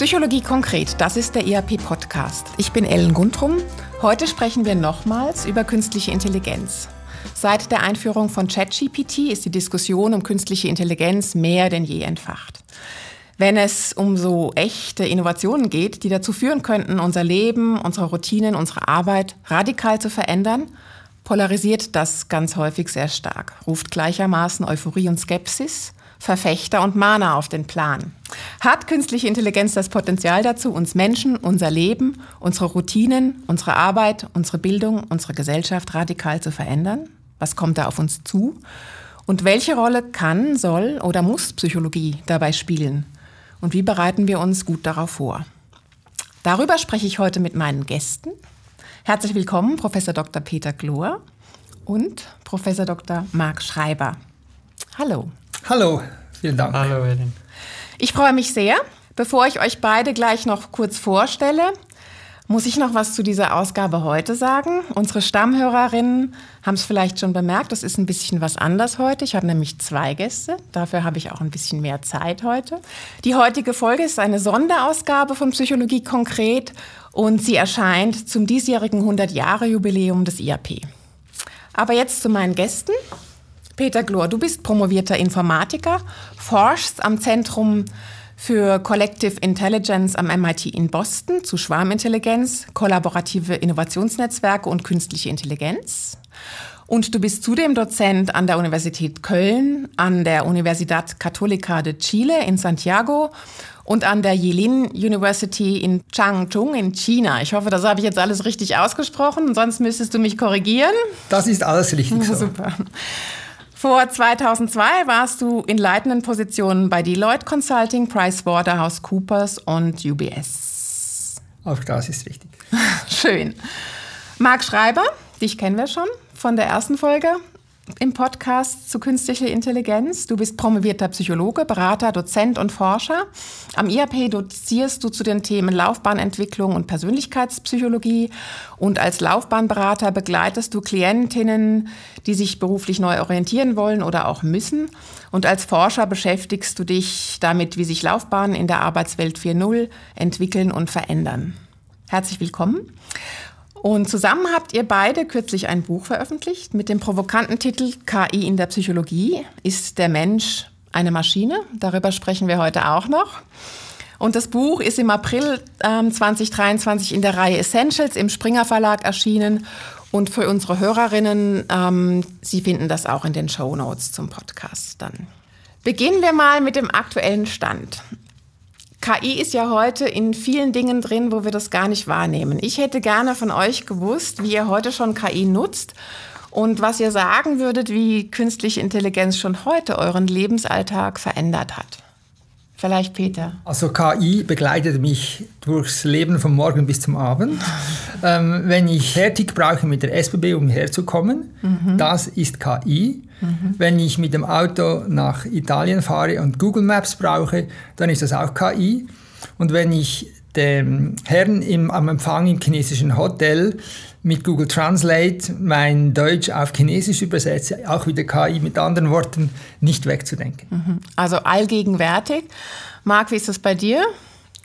Psychologie konkret, das ist der ERP-Podcast. Ich bin Ellen Guntrum. Heute sprechen wir nochmals über künstliche Intelligenz. Seit der Einführung von ChatGPT ist die Diskussion um künstliche Intelligenz mehr denn je entfacht. Wenn es um so echte Innovationen geht, die dazu führen könnten, unser Leben, unsere Routinen, unsere Arbeit radikal zu verändern, polarisiert das ganz häufig sehr stark, ruft gleichermaßen Euphorie und Skepsis Verfechter und Mahner auf den Plan. Hat künstliche Intelligenz das Potenzial dazu, uns Menschen, unser Leben, unsere Routinen, unsere Arbeit, unsere Bildung, unsere Gesellschaft radikal zu verändern? Was kommt da auf uns zu? Und welche Rolle kann, soll oder muss Psychologie dabei spielen? Und wie bereiten wir uns gut darauf vor? Darüber spreche ich heute mit meinen Gästen. Herzlich willkommen, Professor Dr. Peter Glor und Professor Dr. Marc Schreiber. Hallo. Hallo, vielen Dank. Hallo, Ellen. Ich freue mich sehr. Bevor ich euch beide gleich noch kurz vorstelle, muss ich noch was zu dieser Ausgabe heute sagen. Unsere Stammhörerinnen haben es vielleicht schon bemerkt, das ist ein bisschen was anders heute. Ich habe nämlich zwei Gäste, dafür habe ich auch ein bisschen mehr Zeit heute. Die heutige Folge ist eine Sonderausgabe von Psychologie konkret und sie erscheint zum diesjährigen 100-Jahre-Jubiläum des IAP. Aber jetzt zu meinen Gästen. Peter Glor, du bist promovierter Informatiker, forschst am Zentrum für Collective Intelligence am MIT in Boston zu Schwarmintelligenz, kollaborative Innovationsnetzwerke und künstliche Intelligenz. Und du bist zudem Dozent an der Universität Köln, an der Universidad Católica de Chile in Santiago und an der Yilin University in Changchun in China. Ich hoffe, das habe ich jetzt alles richtig ausgesprochen, sonst müsstest du mich korrigieren. Das ist alles richtig so. Super. Vor 2002 warst du in leitenden Positionen bei Deloitte Consulting, PricewaterhouseCoopers und UBS. Auch das ist richtig. Schön. Marc Schreiber, dich kennen wir schon von der ersten Folge im Podcast zu künstlicher Intelligenz. Du bist promovierter Psychologe, Berater, Dozent und Forscher. Am IAP dozierst du zu den Themen Laufbahnentwicklung und Persönlichkeitspsychologie. Und als Laufbahnberater begleitest du Klientinnen, die sich beruflich neu orientieren wollen oder auch müssen. Und als Forscher beschäftigst du dich damit, wie sich Laufbahnen in der Arbeitswelt 4.0 entwickeln und verändern. Herzlich willkommen. Und zusammen habt ihr beide kürzlich ein Buch veröffentlicht mit dem provokanten Titel KI in der Psychologie. Ist der Mensch eine Maschine? Darüber sprechen wir heute auch noch. Und das Buch ist im April ähm, 2023 in der Reihe Essentials im Springer Verlag erschienen. Und für unsere Hörerinnen, ähm, Sie finden das auch in den Show Notes zum Podcast dann. Beginnen wir mal mit dem aktuellen Stand. KI ist ja heute in vielen Dingen drin, wo wir das gar nicht wahrnehmen. Ich hätte gerne von euch gewusst, wie ihr heute schon KI nutzt und was ihr sagen würdet, wie künstliche Intelligenz schon heute euren Lebensalltag verändert hat. Vielleicht Peter. Also KI begleitet mich durchs Leben vom Morgen bis zum Abend. ähm, wenn ich fertig brauche mit der SBB, um herzukommen, mhm. das ist KI. Mhm. Wenn ich mit dem Auto nach Italien fahre und Google Maps brauche, dann ist das auch KI. Und wenn ich dem Herrn im, am Empfang im chinesischen Hotel mit Google Translate mein Deutsch auf Chinesisch übersetze, auch wieder KI mit anderen Worten nicht wegzudenken. Mhm. Also allgegenwärtig. Marc, wie ist das bei dir?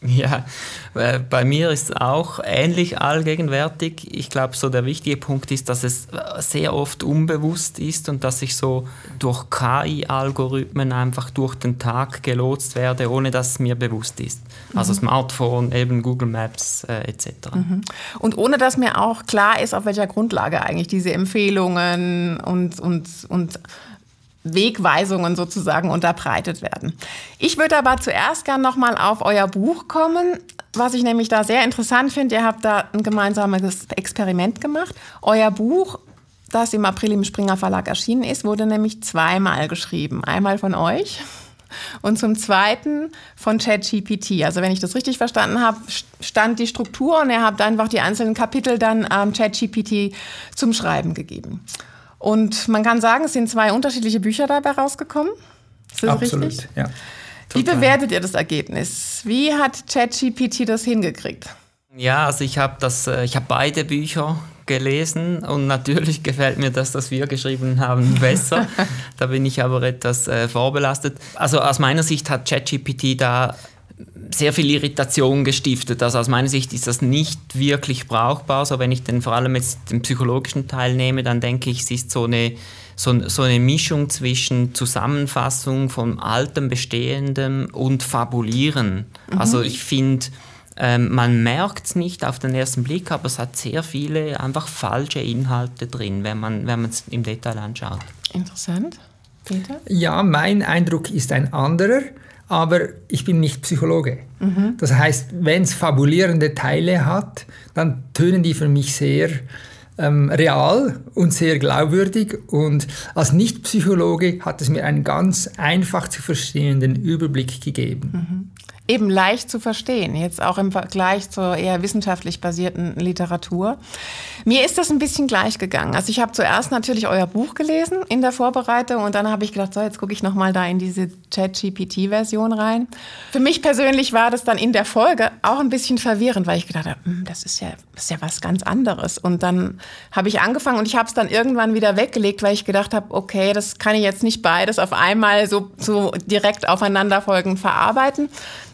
Ja, äh, bei mir ist es auch ähnlich allgegenwärtig. Ich glaube, so der wichtige Punkt ist, dass es äh, sehr oft unbewusst ist und dass ich so durch KI-Algorithmen einfach durch den Tag gelotst werde, ohne dass es mir bewusst ist. Also mhm. Smartphone, eben Google Maps äh, etc. Mhm. Und ohne dass mir auch klar ist, auf welcher Grundlage eigentlich diese Empfehlungen und, und, und Wegweisungen sozusagen unterbreitet werden. Ich würde aber zuerst gern nochmal auf euer Buch kommen, was ich nämlich da sehr interessant finde. Ihr habt da ein gemeinsames Experiment gemacht. Euer Buch, das im April im Springer Verlag erschienen ist, wurde nämlich zweimal geschrieben. Einmal von euch und zum Zweiten von ChatGPT. Also wenn ich das richtig verstanden habe, stand die Struktur und ihr habt einfach die einzelnen Kapitel dann ähm, ChatGPT zum Schreiben gegeben. Und man kann sagen, es sind zwei unterschiedliche Bücher dabei rausgekommen. Ist das Absolut, richtig? ja. Wie bewertet ihr das Ergebnis? Wie hat ChatGPT das hingekriegt? Ja, also ich habe das, äh, ich habe beide Bücher gelesen und natürlich gefällt mir das, was wir geschrieben haben, besser. da bin ich aber etwas äh, vorbelastet. Also aus meiner Sicht hat ChatGPT da sehr viel Irritation gestiftet. Also aus meiner Sicht ist das nicht wirklich brauchbar. So wenn ich den vor allem jetzt den psychologischen Teil nehme, dann denke ich, es ist so eine, so, so eine Mischung zwischen Zusammenfassung von altem, bestehendem und Fabulieren. Mhm. Also ich finde, ähm, man merkt es nicht auf den ersten Blick, aber es hat sehr viele einfach falsche Inhalte drin, wenn man wenn es im Detail anschaut. Interessant. Peter? Ja, mein Eindruck ist ein anderer, aber ich bin nicht Psychologe. Mhm. Das heißt, wenn es fabulierende Teile hat, dann tönen die für mich sehr ähm, real und sehr glaubwürdig. Und als Nicht-Psychologe hat es mir einen ganz einfach zu verstehenden Überblick gegeben. Mhm eben leicht zu verstehen, jetzt auch im Vergleich zur eher wissenschaftlich basierten Literatur. Mir ist das ein bisschen gleich gegangen. Also ich habe zuerst natürlich euer Buch gelesen in der Vorbereitung und dann habe ich gedacht, so jetzt gucke ich noch mal da in diese ChatGPT-Version rein. Für mich persönlich war das dann in der Folge auch ein bisschen verwirrend, weil ich gedacht habe, hm, das ist ja, das ist ja was ganz anderes. Und dann habe ich angefangen und ich habe es dann irgendwann wieder weggelegt, weil ich gedacht habe, okay, das kann ich jetzt nicht beides auf einmal so, so direkt aufeinanderfolgend verarbeiten.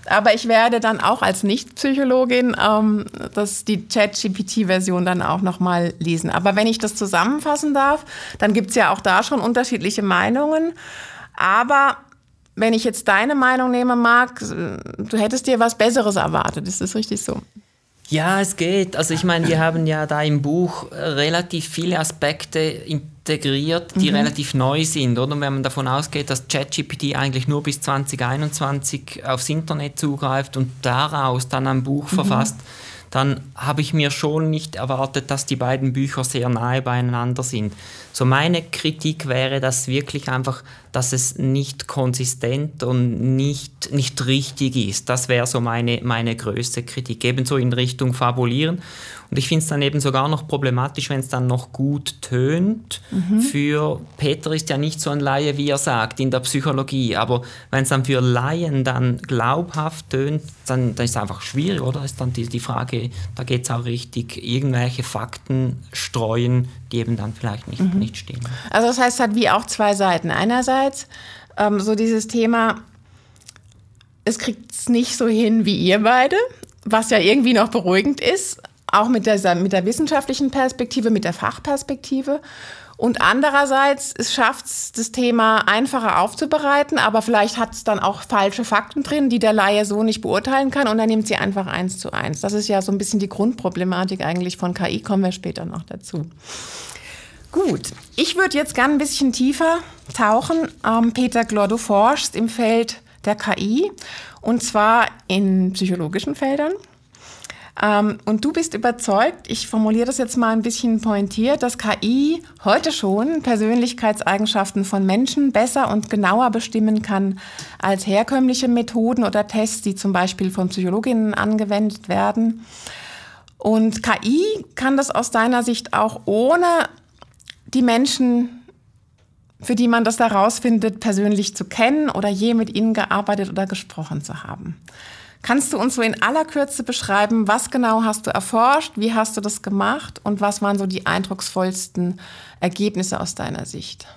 Aber ich werde dann auch als Nicht-Psychologin ähm, das, die Chat-GPT-Version dann auch nochmal lesen. Aber wenn ich das zusammenfassen darf, dann gibt es ja auch da schon unterschiedliche Meinungen. Aber wenn ich jetzt deine Meinung nehme, Marc, du hättest dir was Besseres erwartet. Ist das richtig so? Ja, es geht. Also ich meine, wir haben ja da im Buch relativ viele Aspekte integriert, die mhm. relativ neu sind, oder? wenn man davon ausgeht, dass ChatGPT eigentlich nur bis 2021 aufs Internet zugreift und daraus dann ein Buch mhm. verfasst, dann habe ich mir schon nicht erwartet, dass die beiden Bücher sehr nahe beieinander sind. So meine Kritik wäre das wirklich einfach, dass es nicht konsistent und nicht, nicht richtig ist. Das wäre so meine, meine größte Kritik. Ebenso in Richtung Fabulieren. Und ich finde es dann eben sogar noch problematisch, wenn es dann noch gut tönt. Mhm. Für Peter ist ja nicht so ein Laie, wie er sagt, in der Psychologie. Aber wenn es dann für Laien dann glaubhaft tönt, dann, dann ist es einfach schwierig, oder? Ist dann die, die Frage, da geht es auch richtig, irgendwelche Fakten streuen, die eben dann vielleicht nicht, mhm. Nicht stimmen. Also das heißt, es hat wie auch zwei Seiten. Einerseits ähm, so dieses Thema, es kriegt es nicht so hin wie ihr beide, was ja irgendwie noch beruhigend ist auch mit der, mit der wissenschaftlichen Perspektive, mit der Fachperspektive. Und andererseits schafft es das Thema einfacher aufzubereiten, aber vielleicht hat es dann auch falsche Fakten drin, die der Laie so nicht beurteilen kann und dann nimmt sie einfach eins zu eins. Das ist ja so ein bisschen die Grundproblematik eigentlich von KI, kommen wir später noch dazu. Gut, ich würde jetzt gerne ein bisschen tiefer tauchen. Ähm, Peter Glor, du forschst im Feld der KI und zwar in psychologischen Feldern. Ähm, und du bist überzeugt, ich formuliere das jetzt mal ein bisschen pointiert, dass KI heute schon Persönlichkeitseigenschaften von Menschen besser und genauer bestimmen kann als herkömmliche Methoden oder Tests, die zum Beispiel von Psychologinnen angewendet werden. Und KI kann das aus deiner Sicht auch ohne die Menschen für die man das herausfindet, persönlich zu kennen oder je mit ihnen gearbeitet oder gesprochen zu haben. Kannst du uns so in aller Kürze beschreiben, was genau hast du erforscht, wie hast du das gemacht und was waren so die eindrucksvollsten Ergebnisse aus deiner Sicht?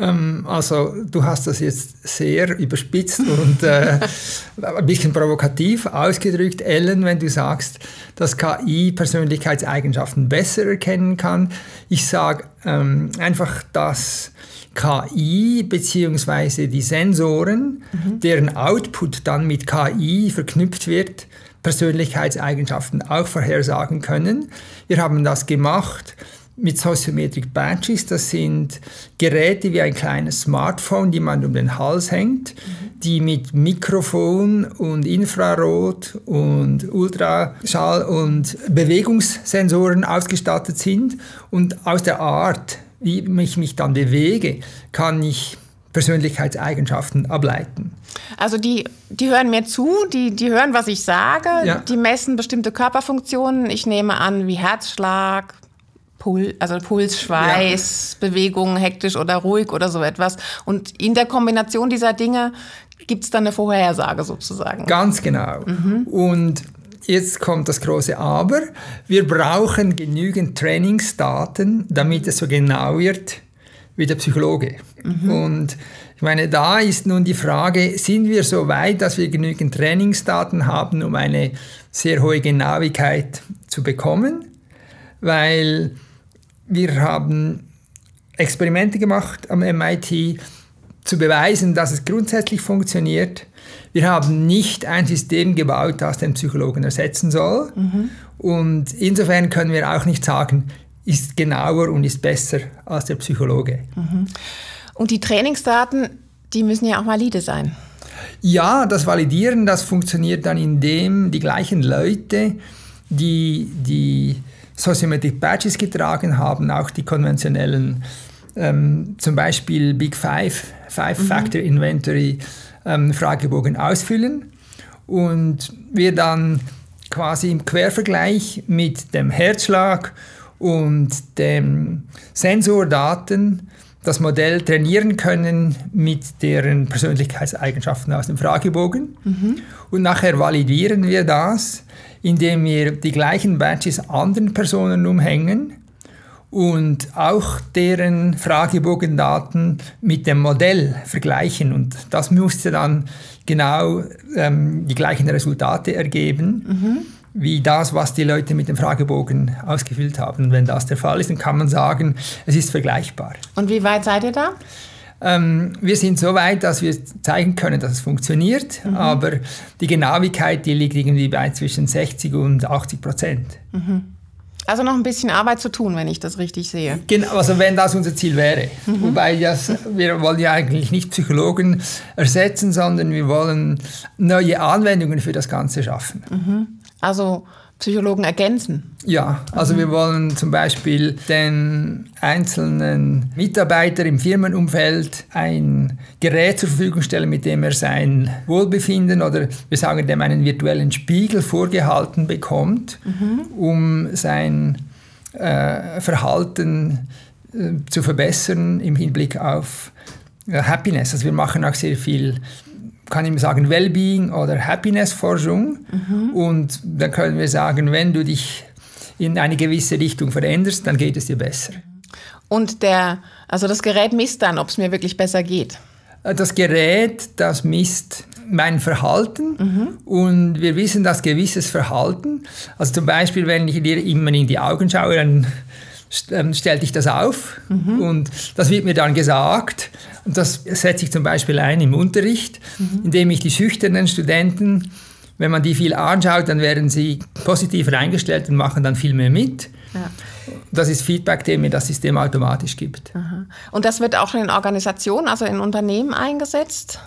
Ähm, also du hast das jetzt sehr überspitzt und äh, ein bisschen provokativ ausgedrückt, Ellen, wenn du sagst, dass KI Persönlichkeitseigenschaften besser erkennen kann. Ich sage ähm, einfach, dass KI bzw. die Sensoren, mhm. deren Output dann mit KI verknüpft wird, Persönlichkeitseigenschaften auch vorhersagen können. Wir haben das gemacht mit Sociometric Badges. Das sind Geräte wie ein kleines Smartphone, die man um den Hals hängt, mhm. die mit Mikrofon und Infrarot und Ultraschall und Bewegungssensoren ausgestattet sind und aus der Art, wie ich mich dann bewege, kann ich Persönlichkeitseigenschaften ableiten. Also die, die hören mir zu, die, die hören, was ich sage, ja. die messen bestimmte Körperfunktionen. Ich nehme an, wie Herzschlag, Pul also Puls, Schweiß, ja. Bewegung, hektisch oder ruhig oder so etwas. Und in der Kombination dieser Dinge gibt es dann eine Vorhersage sozusagen. Ganz genau. Mhm. Und jetzt kommt das große Aber. Wir brauchen genügend Trainingsdaten, damit es so genau wird wie der Psychologe. Mhm. Und Ich meine, da ist nun die Frage, sind wir so weit, dass wir genügend Trainingsdaten haben, um eine sehr hohe Genauigkeit zu bekommen? Weil wir haben Experimente gemacht am MIT, zu beweisen, dass es grundsätzlich funktioniert. Wir haben nicht ein System gebaut, das den Psychologen ersetzen soll. Mhm. Und insofern können wir auch nicht sagen, ist genauer und ist besser als der Psychologe. Mhm. Und die Trainingsdaten, die müssen ja auch valide sein. Ja, das Validieren, das funktioniert dann, indem die gleichen Leute, die die Sociometric Badges getragen haben, auch die konventionellen, ähm, zum Beispiel Big Five, Five-Factor mhm. Inventory ähm, Fragebogen ausfüllen und wir dann quasi im Quervergleich mit dem Herzschlag und den Sensordaten das Modell trainieren können mit deren Persönlichkeitseigenschaften aus dem Fragebogen. Mhm. Und nachher validieren wir das, indem wir die gleichen Badges anderen Personen umhängen und auch deren Fragebogendaten mit dem Modell vergleichen. Und das musste dann genau ähm, die gleichen Resultate ergeben. Mhm wie das, was die Leute mit dem Fragebogen ausgefüllt haben. Wenn das der Fall ist, dann kann man sagen, es ist vergleichbar. Und wie weit seid ihr da? Ähm, wir sind so weit, dass wir zeigen können, dass es funktioniert, mhm. aber die Genauigkeit, die liegt irgendwie bei zwischen 60 und 80 Prozent. Mhm. Also noch ein bisschen Arbeit zu tun, wenn ich das richtig sehe. Genau, also wenn das unser Ziel wäre. Mhm. Wobei das, wir wollen ja eigentlich nicht Psychologen ersetzen, sondern wir wollen neue Anwendungen für das Ganze schaffen. Also Psychologen ergänzen? Ja, also mhm. wir wollen zum Beispiel den einzelnen Mitarbeiter im Firmenumfeld ein Gerät zur Verfügung stellen, mit dem er sein Wohlbefinden oder wir sagen dem einen virtuellen Spiegel vorgehalten bekommt, mhm. um sein äh, Verhalten äh, zu verbessern im Hinblick auf äh, Happiness. Also wir machen auch sehr viel kann ich sagen, Wellbeing oder Happiness-Forschung. Mhm. Und dann können wir sagen, wenn du dich in eine gewisse Richtung veränderst, dann geht es dir besser. Und der, also das Gerät misst dann, ob es mir wirklich besser geht. Äh, das Gerät, das misst mein Verhalten mhm. und wir wissen, dass gewisses Verhalten, also zum Beispiel, wenn ich dir immer in die Augen schaue, dann ähm, stellt dich das auf mhm. und das wird mir dann gesagt das setze ich zum Beispiel ein im Unterricht, mhm. indem ich die schüchternen Studenten, wenn man die viel anschaut, dann werden sie positiver eingestellt und machen dann viel mehr mit. Ja. Das ist Feedback, den mir das System automatisch gibt. Aha. Und das wird auch in Organisationen, also in Unternehmen eingesetzt?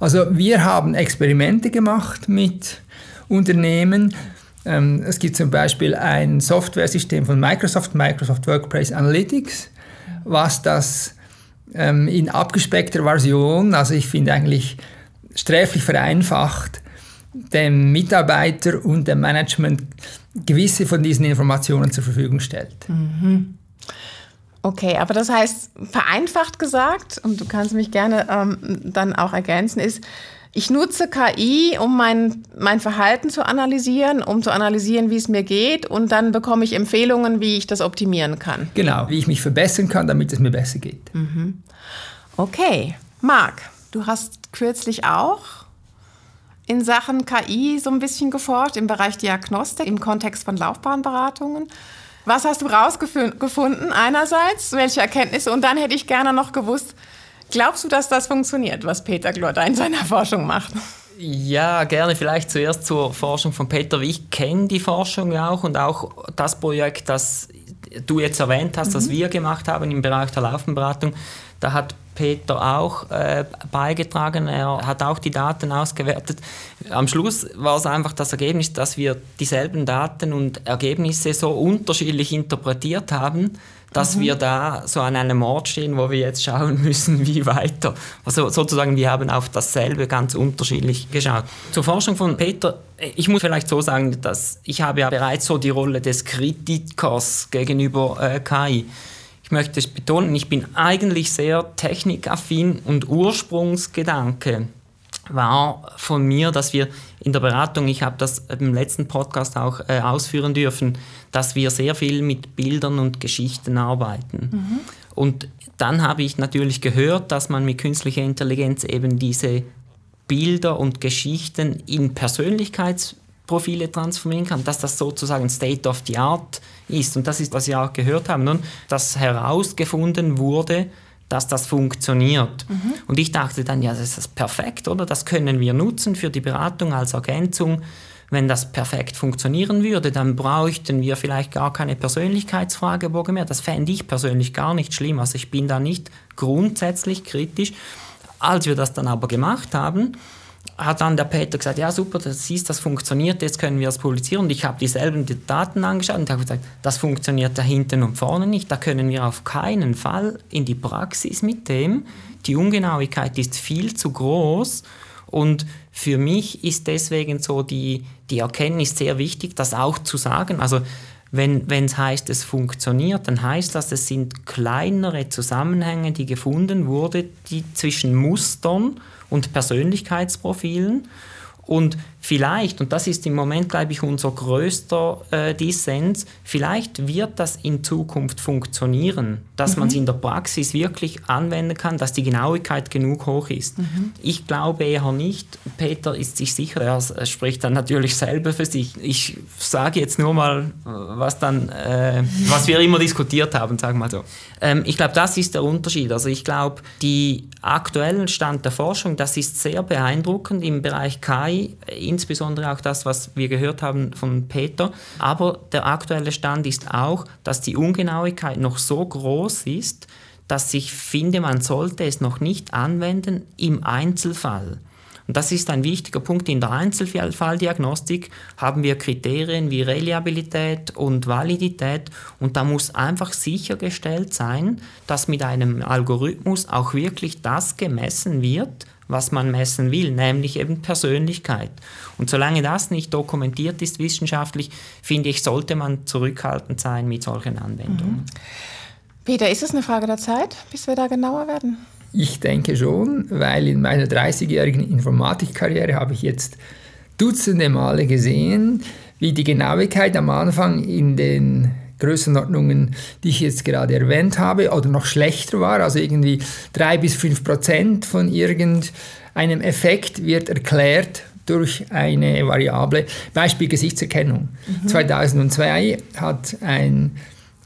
Also wir haben Experimente gemacht mit Unternehmen. Ähm, es gibt zum Beispiel ein Softwaresystem von Microsoft, Microsoft Workplace Analytics, was das ähm, in abgespeckter Version, also ich finde eigentlich sträflich vereinfacht, dem Mitarbeiter und dem Management gewisse von diesen Informationen zur Verfügung stellt. Mhm. Okay, aber das heißt, vereinfacht gesagt, und du kannst mich gerne ähm, dann auch ergänzen, ist, ich nutze KI, um mein, mein Verhalten zu analysieren, um zu analysieren, wie es mir geht und dann bekomme ich Empfehlungen, wie ich das optimieren kann. Genau, wie ich mich verbessern kann, damit es mir besser geht. Mhm. Okay, Marc, du hast kürzlich auch in Sachen KI so ein bisschen geforscht im Bereich Diagnostik im Kontext von Laufbahnberatungen. Was hast du rausgefunden einerseits? Welche Erkenntnisse? Und dann hätte ich gerne noch gewusst, Glaubst du, dass das funktioniert, was Peter Glodda in seiner Forschung macht? Ja, gerne vielleicht zuerst zur Forschung von Peter. Ich kenne die Forschung auch und auch das Projekt, das du jetzt erwähnt hast, mhm. das wir gemacht haben im Bereich der Laufenberatung. Da hat Peter auch äh, beigetragen. Er hat auch die Daten ausgewertet. Am Schluss war es einfach das Ergebnis, dass wir dieselben Daten und Ergebnisse so unterschiedlich interpretiert haben, dass mhm. wir da so an einem Ort stehen, wo wir jetzt schauen müssen, wie weiter. Also sozusagen, wir haben auf dasselbe ganz unterschiedlich geschaut. Zur Forschung von Peter, ich muss vielleicht so sagen, dass ich habe ja bereits so die Rolle des Kritikers gegenüber äh, KI. Ich möchte es betonen, ich bin eigentlich sehr technikaffin und Ursprungsgedanke war von mir, dass wir in der Beratung, ich habe das im letzten Podcast auch äh, ausführen dürfen, dass wir sehr viel mit Bildern und Geschichten arbeiten. Mhm. Und dann habe ich natürlich gehört, dass man mit künstlicher Intelligenz eben diese Bilder und Geschichten in Persönlichkeitsprofile transformieren kann, dass das sozusagen State of the Art ist. Und das ist, was wir auch gehört haben, nun, dass herausgefunden wurde, dass das funktioniert. Mhm. Und ich dachte dann, ja, das ist perfekt, oder? Das können wir nutzen für die Beratung als Ergänzung. Wenn das perfekt funktionieren würde, dann bräuchten wir vielleicht gar keine Persönlichkeitsfragebogen mehr. Das fände ich persönlich gar nicht schlimm. Also ich bin da nicht grundsätzlich kritisch. Als wir das dann aber gemacht haben, hat dann der Peter gesagt, ja super, das siehst, das funktioniert, jetzt können wir es publizieren. Und ich habe dieselben Daten angeschaut und habe gesagt, das funktioniert da hinten und vorne nicht, da können wir auf keinen Fall in die Praxis mit dem. Die Ungenauigkeit ist viel zu groß und für mich ist deswegen so die, die Erkenntnis sehr wichtig, das auch zu sagen. Also wenn es heißt, es funktioniert, dann heißt das, es sind kleinere Zusammenhänge, die gefunden wurden, die zwischen Mustern und Persönlichkeitsprofilen. Und vielleicht, und das ist im Moment, glaube ich, unser größter äh, Dissens, vielleicht wird das in Zukunft funktionieren, dass mhm. man es in der Praxis wirklich anwenden kann, dass die Genauigkeit genug hoch ist. Mhm. Ich glaube eher nicht. Peter ist sich sicher, er spricht dann natürlich selber für sich. Ich sage jetzt nur mal, was, dann, äh, was wir immer diskutiert haben, sagen wir mal so. Ähm, ich glaube, das ist der Unterschied. Also ich glaube, die aktuellen Stand der Forschung, das ist sehr beeindruckend im Bereich KI, insbesondere auch das, was wir gehört haben von Peter. Aber der aktuelle Stand ist auch, dass die Ungenauigkeit noch so groß ist, dass ich finde, man sollte es noch nicht anwenden im Einzelfall. Und das ist ein wichtiger Punkt. In der Einzelfalldiagnostik haben wir Kriterien wie Reliabilität und Validität und da muss einfach sichergestellt sein, dass mit einem Algorithmus auch wirklich das gemessen wird, was man messen will, nämlich eben Persönlichkeit. Und solange das nicht dokumentiert ist wissenschaftlich, finde ich, sollte man zurückhaltend sein mit solchen Anwendungen. Mhm. Peter, ist es eine Frage der Zeit, bis wir da genauer werden? Ich denke schon, weil in meiner 30-jährigen Informatikkarriere habe ich jetzt Dutzende Male gesehen, wie die Genauigkeit am Anfang in den Größenordnungen, die ich jetzt gerade erwähnt habe, oder noch schlechter war, also irgendwie drei bis fünf Prozent von irgendeinem Effekt wird erklärt durch eine Variable, Beispiel Gesichtserkennung. Mhm. 2002 hat ein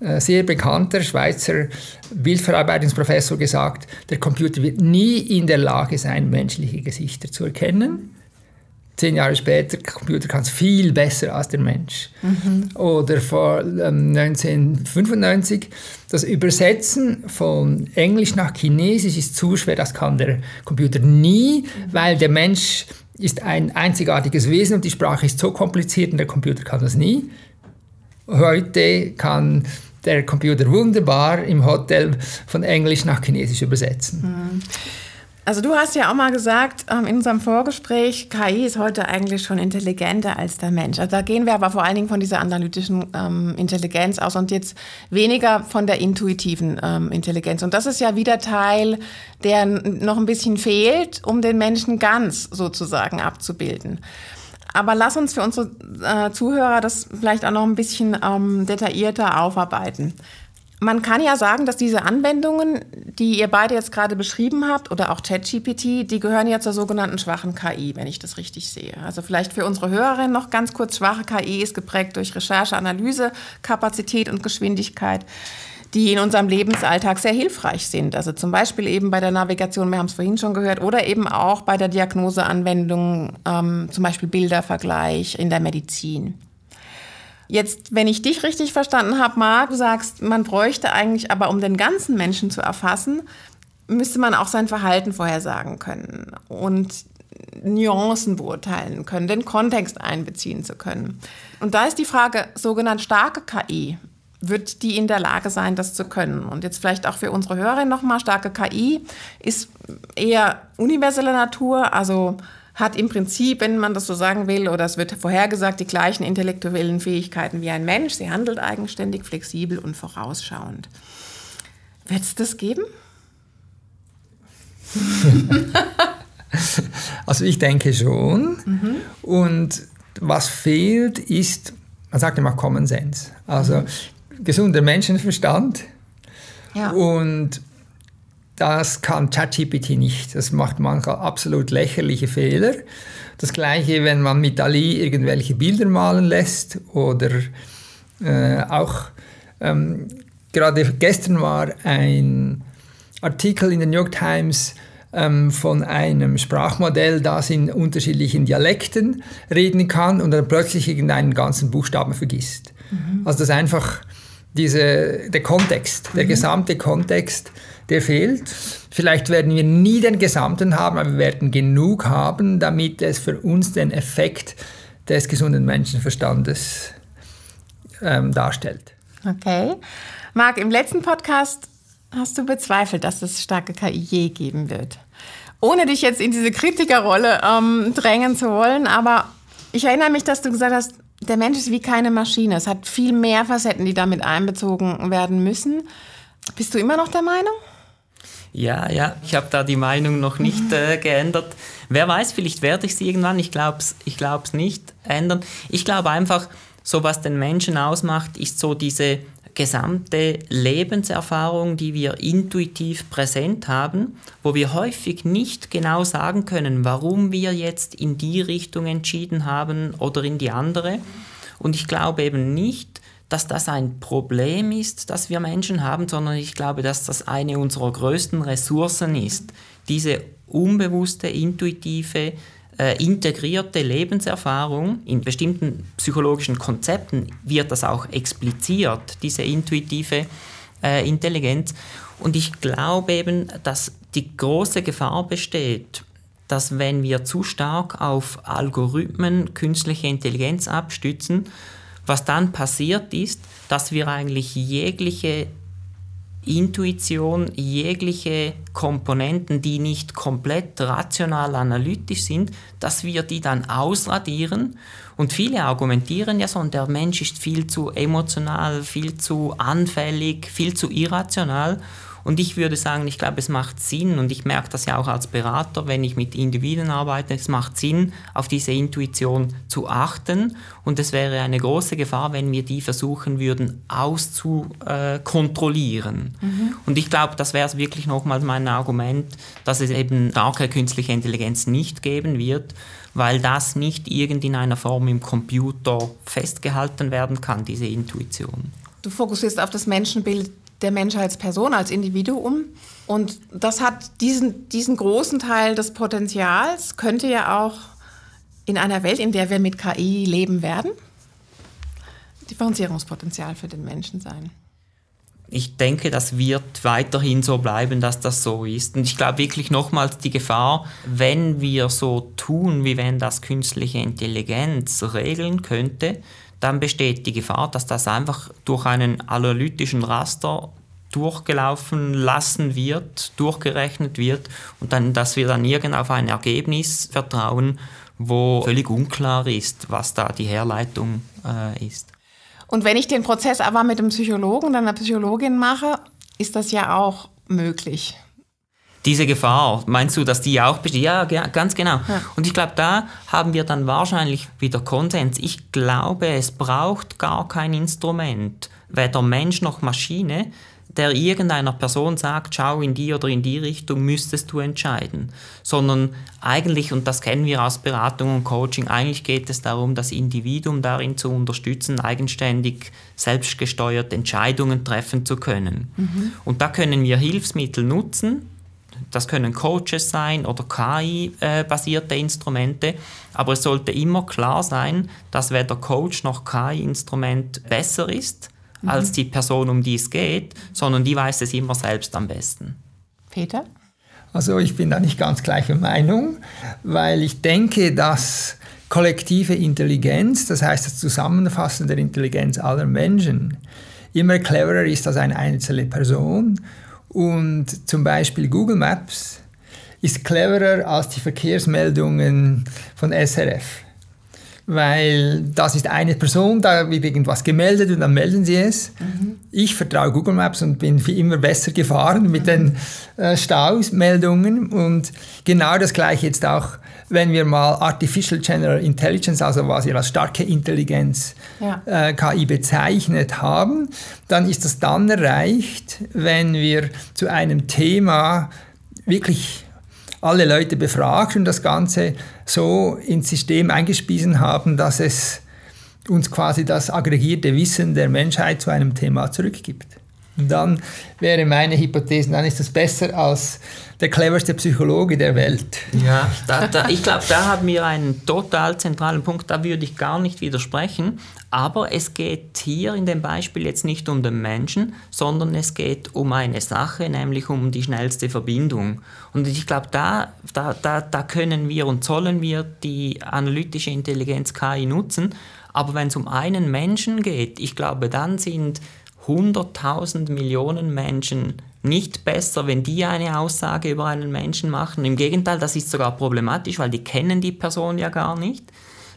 äh, sehr bekannter Schweizer Bildverarbeitungsprofessor gesagt, der Computer wird nie in der Lage sein, menschliche Gesichter zu erkennen. Zehn Jahre später, Computer kann es viel besser als der Mensch. Mhm. Oder vor ähm, 1995, das Übersetzen von Englisch nach Chinesisch ist zu schwer, das kann der Computer nie, mhm. weil der Mensch ist ein einzigartiges Wesen und die Sprache ist so kompliziert und der Computer kann das nie. Heute kann der Computer wunderbar im Hotel von Englisch nach Chinesisch übersetzen. Mhm. Also du hast ja auch mal gesagt ähm, in unserem Vorgespräch, KI ist heute eigentlich schon intelligenter als der Mensch. Also da gehen wir aber vor allen Dingen von dieser analytischen ähm, Intelligenz aus und jetzt weniger von der intuitiven ähm, Intelligenz. Und das ist ja wieder Teil, der noch ein bisschen fehlt, um den Menschen ganz sozusagen abzubilden. Aber lass uns für unsere äh, Zuhörer das vielleicht auch noch ein bisschen ähm, detaillierter aufarbeiten. Man kann ja sagen, dass diese Anwendungen, die ihr beide jetzt gerade beschrieben habt, oder auch ChatGPT, die gehören ja zur sogenannten schwachen KI, wenn ich das richtig sehe. Also vielleicht für unsere Hörerinnen noch ganz kurz, schwache KI ist geprägt durch Recherche, Analyse, Kapazität und Geschwindigkeit die in unserem Lebensalltag sehr hilfreich sind. Also zum Beispiel eben bei der Navigation, wir haben es vorhin schon gehört, oder eben auch bei der Diagnoseanwendung, ähm, zum Beispiel Bildervergleich in der Medizin. Jetzt, wenn ich dich richtig verstanden habe, Marc, du sagst, man bräuchte eigentlich aber, um den ganzen Menschen zu erfassen, müsste man auch sein Verhalten vorhersagen können und Nuancen beurteilen können, den Kontext einbeziehen zu können. Und da ist die Frage, sogenannt starke KI, wird die in der Lage sein, das zu können. Und jetzt vielleicht auch für unsere Hörerin nochmal, starke KI ist eher universeller Natur, also hat im Prinzip, wenn man das so sagen will, oder es wird vorhergesagt, die gleichen intellektuellen Fähigkeiten wie ein Mensch. Sie handelt eigenständig, flexibel und vorausschauend. Wird es das geben? Also ich denke schon. Mhm. Und was fehlt, ist, man sagt immer Common Sense. Also mhm. gesunder Menschenverstand. Ja. Und das kann ChatGPT nicht. Das macht manchmal absolut lächerliche Fehler. Das gleiche, wenn man mit Ali irgendwelche Bilder malen lässt oder äh, auch ähm, gerade gestern war ein Artikel in der New York Times ähm, von einem Sprachmodell, das in unterschiedlichen Dialekten reden kann und dann plötzlich irgendeinen ganzen Buchstaben vergisst. Mhm. Also das ist einfach diese, der Kontext, der mhm. gesamte Kontext der fehlt. Vielleicht werden wir nie den gesamten haben, aber wir werden genug haben, damit es für uns den Effekt des gesunden Menschenverstandes ähm, darstellt. Okay. Marc, im letzten Podcast hast du bezweifelt, dass es starke KI je geben wird. Ohne dich jetzt in diese Kritikerrolle ähm, drängen zu wollen, aber ich erinnere mich, dass du gesagt hast, der Mensch ist wie keine Maschine. Es hat viel mehr Facetten, die damit einbezogen werden müssen. Bist du immer noch der Meinung? Ja, ja, ich habe da die Meinung noch nicht äh, geändert. Wer weiß, vielleicht werde ich sie irgendwann, ich glaube es ich glaub's nicht ändern. Ich glaube einfach, so was den Menschen ausmacht, ist so diese gesamte Lebenserfahrung, die wir intuitiv präsent haben, wo wir häufig nicht genau sagen können, warum wir jetzt in die Richtung entschieden haben oder in die andere. Und ich glaube eben nicht, dass das ein Problem ist, das wir Menschen haben, sondern ich glaube, dass das eine unserer größten Ressourcen ist. Diese unbewusste, intuitive, äh, integrierte Lebenserfahrung. In bestimmten psychologischen Konzepten wird das auch expliziert, diese intuitive äh, Intelligenz. Und ich glaube eben, dass die große Gefahr besteht, dass wenn wir zu stark auf Algorithmen, künstliche Intelligenz abstützen, was dann passiert ist, dass wir eigentlich jegliche Intuition, jegliche Komponenten, die nicht komplett rational analytisch sind, dass wir die dann ausradieren. Und viele argumentieren ja so, und der Mensch ist viel zu emotional, viel zu anfällig, viel zu irrational. Und ich würde sagen, ich glaube, es macht Sinn, und ich merke das ja auch als Berater, wenn ich mit Individuen arbeite, es macht Sinn, auf diese Intuition zu achten. Und es wäre eine große Gefahr, wenn wir die versuchen würden auszukontrollieren. Mhm. Und ich glaube, das wäre wirklich nochmal mein Argument, dass es eben starke künstliche Intelligenz nicht geben wird, weil das nicht irgend in einer Form im Computer festgehalten werden kann, diese Intuition. Du fokussierst auf das Menschenbild der Mensch als Person, als Individuum. Und das hat diesen, diesen großen Teil des Potenzials, könnte ja auch in einer Welt, in der wir mit KI leben werden, Differenzierungspotenzial für den Menschen sein. Ich denke, das wird weiterhin so bleiben, dass das so ist. Und ich glaube wirklich nochmals die Gefahr, wenn wir so tun, wie wenn das künstliche Intelligenz regeln könnte, dann besteht die Gefahr, dass das einfach durch einen analytischen Raster durchgelaufen lassen wird, durchgerechnet wird und dann, dass wir dann irgend auf ein Ergebnis vertrauen, wo völlig unklar ist, was da die Herleitung äh, ist. Und wenn ich den Prozess aber mit einem Psychologen oder einer Psychologin mache, ist das ja auch möglich. Diese Gefahr, meinst du, dass die auch besteht? Ja, ganz genau. Ja. Und ich glaube, da haben wir dann wahrscheinlich wieder Konsens. Ich glaube, es braucht gar kein Instrument, weder Mensch noch Maschine, der irgendeiner Person sagt, schau in die oder in die Richtung, müsstest du entscheiden. Sondern eigentlich, und das kennen wir aus Beratung und Coaching, eigentlich geht es darum, das Individuum darin zu unterstützen, eigenständig, selbstgesteuert Entscheidungen treffen zu können. Mhm. Und da können wir Hilfsmittel nutzen, das können Coaches sein oder KI-basierte Instrumente, aber es sollte immer klar sein, dass weder Coach noch KI-Instrument besser ist mhm. als die Person, um die es geht, sondern die weiß es immer selbst am besten. Peter? Also ich bin da nicht ganz gleicher Meinung, weil ich denke, dass kollektive Intelligenz, das heißt das Zusammenfassen der Intelligenz aller Menschen, immer cleverer ist als eine einzelne Person und zum Beispiel Google Maps ist cleverer als die Verkehrsmeldungen von SRF. Weil das ist eine Person, da wird irgendwas gemeldet und dann melden sie es. Mhm. Ich vertraue Google Maps und bin wie immer besser gefahren mit den äh, Stausmeldungen und genau das gleiche jetzt auch, wenn wir mal Artificial General Intelligence, also was wir als starke Intelligenz ja. äh, KI bezeichnet haben, dann ist das dann erreicht, wenn wir zu einem Thema wirklich alle Leute befragt und das Ganze so ins System eingespiesen haben, dass es uns quasi das aggregierte Wissen der Menschheit zu einem Thema zurückgibt. Und dann wäre meine Hypothese, dann ist das besser als der cleverste Psychologe der Welt. Ja, da, da, ich glaube, da haben wir einen total zentralen Punkt, da würde ich gar nicht widersprechen. Aber es geht hier in dem Beispiel jetzt nicht um den Menschen, sondern es geht um eine Sache, nämlich um die schnellste Verbindung. Und ich glaube, da, da, da, da können wir und sollen wir die analytische Intelligenz KI nutzen. Aber wenn es um einen Menschen geht, ich glaube, dann sind 100.000 Millionen Menschen nicht besser, wenn die eine Aussage über einen Menschen machen. Im Gegenteil, das ist sogar problematisch, weil die kennen die Person ja gar nicht,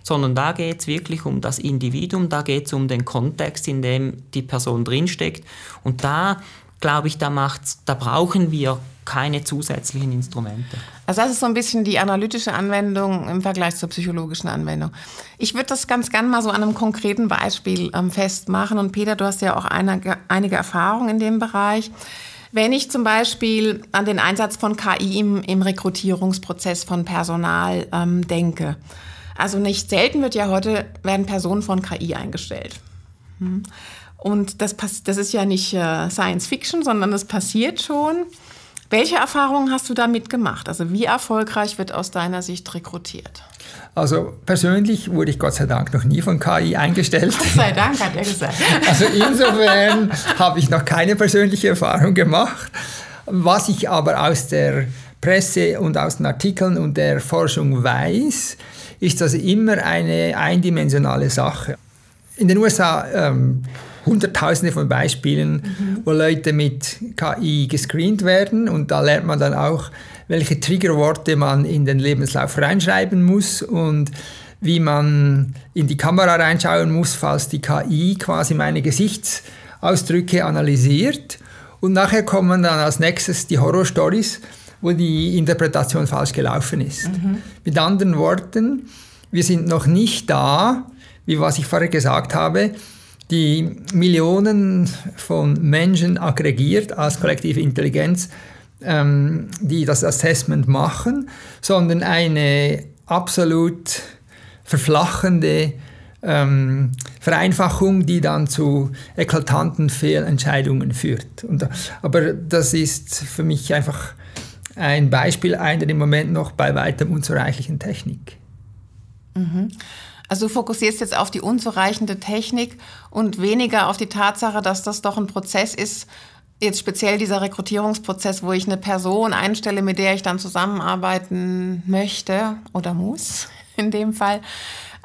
sondern da geht es wirklich um das Individuum, da geht es um den Kontext, in dem die Person drinsteckt. Und da, glaube ich, da, macht's, da brauchen wir keine zusätzlichen Instrumente. Also das ist so ein bisschen die analytische Anwendung im Vergleich zur psychologischen Anwendung. Ich würde das ganz gerne mal so an einem konkreten Beispiel ähm, festmachen. Und Peter, du hast ja auch eine, einige Erfahrungen in dem Bereich. Wenn ich zum Beispiel an den Einsatz von KI im, im Rekrutierungsprozess von Personal ähm, denke. Also nicht selten wird ja heute, werden Personen von KI eingestellt. Hm. Und das, das ist ja nicht äh, Science Fiction, sondern das passiert schon. Welche Erfahrungen hast du damit gemacht? Also wie erfolgreich wird aus deiner Sicht rekrutiert? Also persönlich wurde ich Gott sei Dank noch nie von KI eingestellt. Gott sei Dank, hat er gesagt. Also insofern habe ich noch keine persönliche Erfahrung gemacht. Was ich aber aus der Presse und aus den Artikeln und der Forschung weiß, ist das immer eine eindimensionale Sache. In den USA ähm, hunderttausende von Beispielen, mhm. wo Leute mit KI gescreent werden und da lernt man dann auch, welche Triggerworte man in den Lebenslauf reinschreiben muss und wie man in die Kamera reinschauen muss, falls die KI quasi meine Gesichtsausdrücke analysiert. Und nachher kommen dann als nächstes die Horrorstories, wo die Interpretation falsch gelaufen ist. Mhm. Mit anderen Worten, wir sind noch nicht da, wie was ich vorher gesagt habe, die Millionen von Menschen aggregiert als kollektive Intelligenz, ähm, die das Assessment machen, sondern eine absolut verflachende ähm, Vereinfachung, die dann zu eklatanten Fehlentscheidungen führt. Und, aber das ist für mich einfach ein Beispiel einer im Moment noch bei weitem unzureichlichen Technik. Mhm. Also du fokussierst jetzt auf die unzureichende Technik und weniger auf die Tatsache, dass das doch ein Prozess ist, jetzt speziell dieser Rekrutierungsprozess, wo ich eine Person einstelle, mit der ich dann zusammenarbeiten möchte oder muss in dem Fall,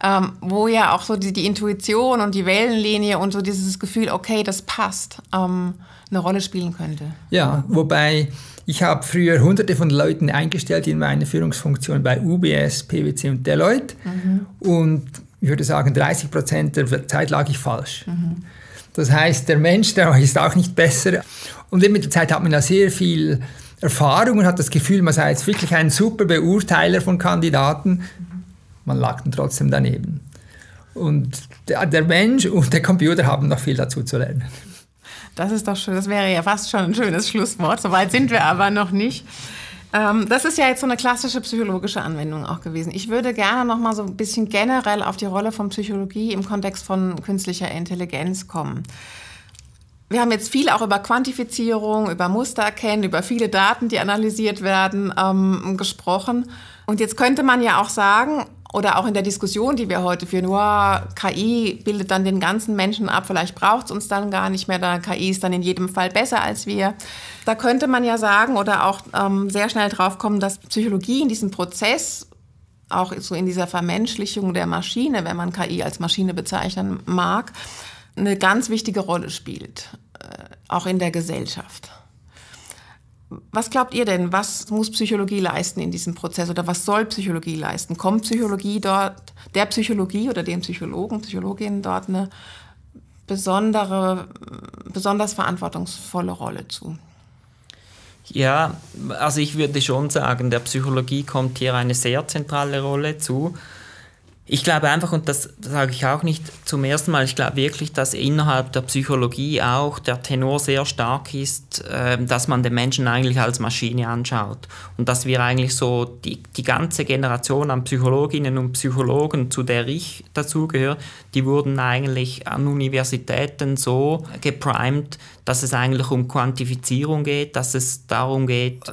ähm, wo ja auch so die, die, Intuition und die Wellenlinie und so dieses Gefühl, okay, das passt, ähm, eine Rolle spielen könnte. Ja, wobei ich habe früher hunderte von Leuten eingestellt in meine Führungsfunktion bei UBS, PwC und Deloitte. Mhm. Und ich würde sagen, 30 Prozent der Zeit lag ich falsch. Mhm. Das heißt, der Mensch, der ist auch nicht besser. Und mit der Zeit hat man ja sehr viel Erfahrung und hat das Gefühl, man sei jetzt wirklich ein super Beurteiler von Kandidaten. Man lag dann trotzdem daneben. Und der, der Mensch und der Computer haben noch viel dazu zu lernen. Das ist doch schön. Das wäre ja fast schon ein schönes Schlusswort. Soweit sind wir aber noch nicht. Ähm, das ist ja jetzt so eine klassische psychologische Anwendung auch gewesen. Ich würde gerne noch mal so ein bisschen generell auf die Rolle von Psychologie im Kontext von künstlicher Intelligenz kommen. Wir haben jetzt viel auch über Quantifizierung, über Mustererkennen, über viele Daten, die analysiert werden, ähm, gesprochen. Und jetzt könnte man ja auch sagen, oder auch in der Diskussion, die wir heute führen, wow, KI bildet dann den ganzen Menschen ab, vielleicht braucht es uns dann gar nicht mehr, da KI ist dann in jedem Fall besser als wir. Da könnte man ja sagen oder auch ähm, sehr schnell drauf kommen, dass Psychologie in diesem Prozess, auch so in dieser Vermenschlichung der Maschine, wenn man KI als Maschine bezeichnen mag, eine ganz wichtige Rolle spielt, äh, auch in der Gesellschaft. Was glaubt ihr denn, was muss Psychologie leisten in diesem Prozess oder was soll Psychologie leisten? Kommt Psychologie dort, der Psychologie oder dem Psychologen, Psychologin dort eine besondere, besonders verantwortungsvolle Rolle zu? Ja, also ich würde schon sagen, der Psychologie kommt hier eine sehr zentrale Rolle zu. Ich glaube einfach, und das sage ich auch nicht zum ersten Mal, ich glaube wirklich, dass innerhalb der Psychologie auch der Tenor sehr stark ist, äh, dass man den Menschen eigentlich als Maschine anschaut. Und dass wir eigentlich so die, die ganze Generation an Psychologinnen und Psychologen, zu der ich dazugehöre, die wurden eigentlich an Universitäten so geprimed, dass es eigentlich um Quantifizierung geht, dass es darum geht, äh,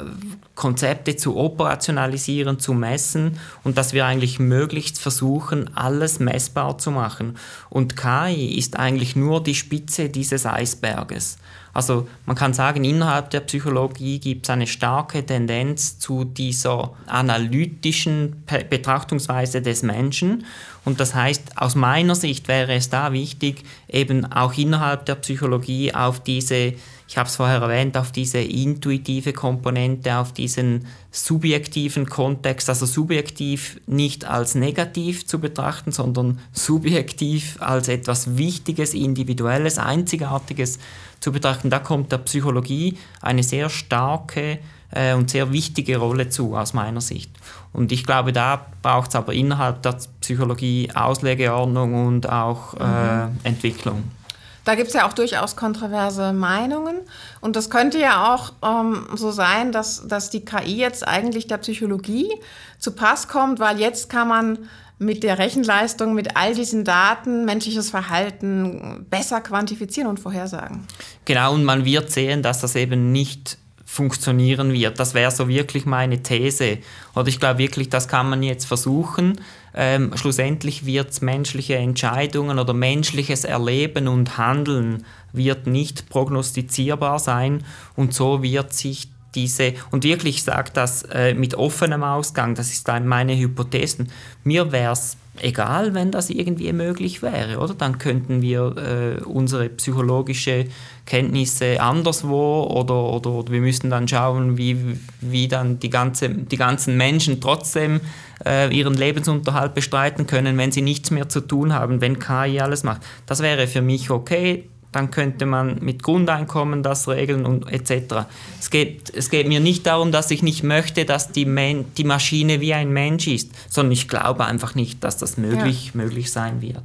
Konzepte zu operationalisieren, zu messen und dass wir eigentlich möglichst versuchen, alles messbar zu machen. Und KI ist eigentlich nur die Spitze dieses Eisberges. Also man kann sagen, innerhalb der Psychologie gibt es eine starke Tendenz zu dieser analytischen Betrachtungsweise des Menschen. Und das heißt, aus meiner Sicht wäre es da wichtig, eben auch innerhalb der Psychologie auf diese ich habe es vorher erwähnt, auf diese intuitive Komponente, auf diesen subjektiven Kontext, also subjektiv nicht als negativ zu betrachten, sondern subjektiv als etwas Wichtiges, Individuelles, Einzigartiges zu betrachten. Da kommt der Psychologie eine sehr starke äh, und sehr wichtige Rolle zu, aus meiner Sicht. Und ich glaube, da braucht es aber innerhalb der Psychologie Auslegeordnung und auch äh, mhm. Entwicklung. Da gibt es ja auch durchaus kontroverse Meinungen. Und das könnte ja auch ähm, so sein, dass, dass die KI jetzt eigentlich der Psychologie zu Pass kommt, weil jetzt kann man mit der Rechenleistung, mit all diesen Daten menschliches Verhalten besser quantifizieren und vorhersagen. Genau, und man wird sehen, dass das eben nicht funktionieren wird. Das wäre so wirklich meine These. Oder ich glaube wirklich, das kann man jetzt versuchen. Ähm, schlussendlich wird menschliche Entscheidungen oder menschliches Erleben und Handeln wird nicht prognostizierbar sein und so wird sich diese, und wirklich sagt das äh, mit offenem Ausgang, das ist meine Hypothesen, mir wäre es egal, wenn das irgendwie möglich wäre, oder? Dann könnten wir äh, unsere psychologische Kenntnisse anderswo oder, oder, oder, wir müssten dann schauen, wie, wie dann die, ganze, die ganzen Menschen trotzdem äh, ihren Lebensunterhalt bestreiten können, wenn sie nichts mehr zu tun haben, wenn KI alles macht. Das wäre für mich okay. Dann könnte man mit Grundeinkommen das regeln und etc. Es geht, es geht mir nicht darum, dass ich nicht möchte, dass die, Men die Maschine wie ein Mensch ist, sondern ich glaube einfach nicht, dass das möglich, ja. möglich sein wird.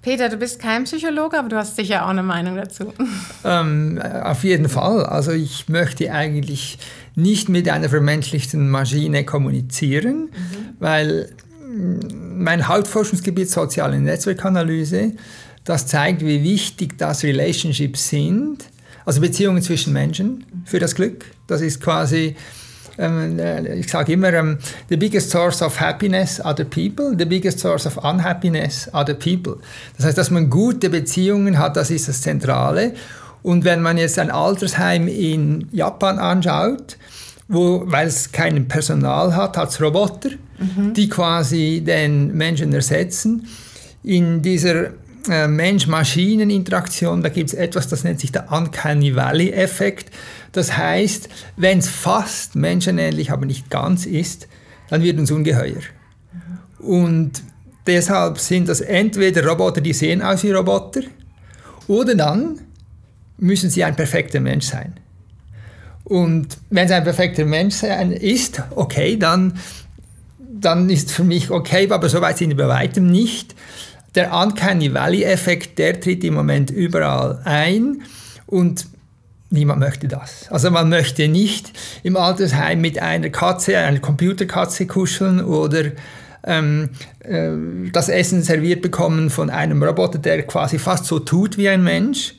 Peter, du bist kein Psychologe, aber du hast sicher auch eine Meinung dazu. Ähm, auf jeden Fall. Also ich möchte eigentlich nicht mit einer vermenschlichten Maschine kommunizieren, mhm. weil mm, mein Hauptforschungsgebiet soziale Netzwerkanalyse, das zeigt, wie wichtig das Relationships sind, also Beziehungen zwischen Menschen für das Glück. Das ist quasi ähm, äh, ich sage immer, ähm, the biggest source of happiness are the people, the biggest source of unhappiness are the people. Das heißt, dass man gute Beziehungen hat, das ist das Zentrale. Und wenn man jetzt ein Altersheim in Japan anschaut, wo, weil es kein Personal hat, hat es Roboter, mhm. die quasi den Menschen ersetzen. In dieser Mensch-Maschinen-Interaktion, da gibt es etwas, das nennt sich der Uncanny Valley-Effekt. Das heißt, wenn es fast menschenähnlich, aber nicht ganz ist, dann wird uns ungeheuer. Und deshalb sind das entweder Roboter, die sehen aus wie Roboter, oder dann müssen sie ein perfekter Mensch sein. Und wenn es ein perfekter Mensch ist, okay, dann, dann ist für mich okay, aber so weit sind wir bei weitem nicht. Der Uncanny Valley-Effekt, der tritt im Moment überall ein und Niemand möchte das. Also man möchte nicht im Altersheim mit einer Katze, einer Computerkatze kuscheln oder ähm, äh, das Essen serviert bekommen von einem Roboter, der quasi fast so tut wie ein Mensch.